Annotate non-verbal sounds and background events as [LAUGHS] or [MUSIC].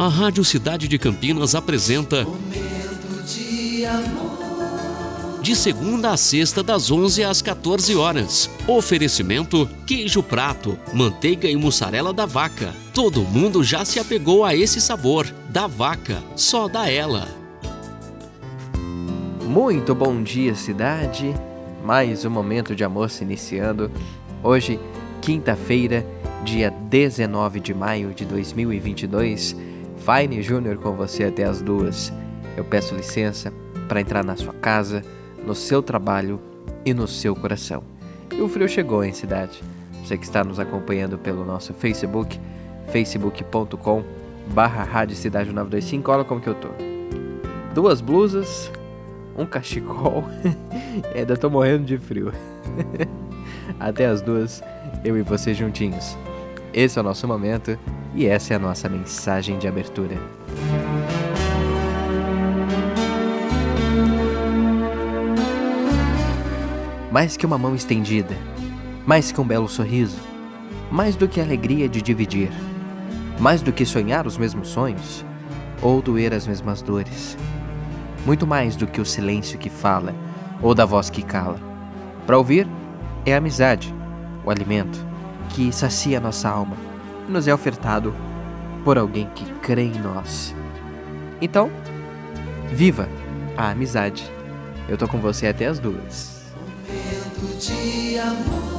A Rádio Cidade de Campinas apresenta Momento de amor. de segunda a sexta das 11 às 14 horas. Oferecimento queijo prato, manteiga e mussarela da vaca. Todo mundo já se apegou a esse sabor. Da vaca, só da ela. Muito bom dia, cidade. Mais um momento de amor se iniciando. Hoje, quinta-feira, dia 19 de maio de 2022. Fine Júnior com você até as duas. Eu peço licença para entrar na sua casa, no seu trabalho e no seu coração. E o frio chegou, hein, cidade? Você que está nos acompanhando pelo nosso Facebook, facebook.com barra Rádio Cidade 925, olha como que eu tô. Duas blusas, um cachecol [LAUGHS] ainda tô morrendo de frio. [LAUGHS] Até as duas, eu e você juntinhos. Esse é o nosso momento e essa é a nossa mensagem de abertura. Mais que uma mão estendida, mais que um belo sorriso, mais do que a alegria de dividir, mais do que sonhar os mesmos sonhos ou doer as mesmas dores muito mais do que o silêncio que fala ou da voz que cala. Para ouvir é a amizade, o alimento que sacia nossa alma e nos é ofertado por alguém que crê em nós. Então, viva a amizade. Eu tô com você até as duas. Momento de amor.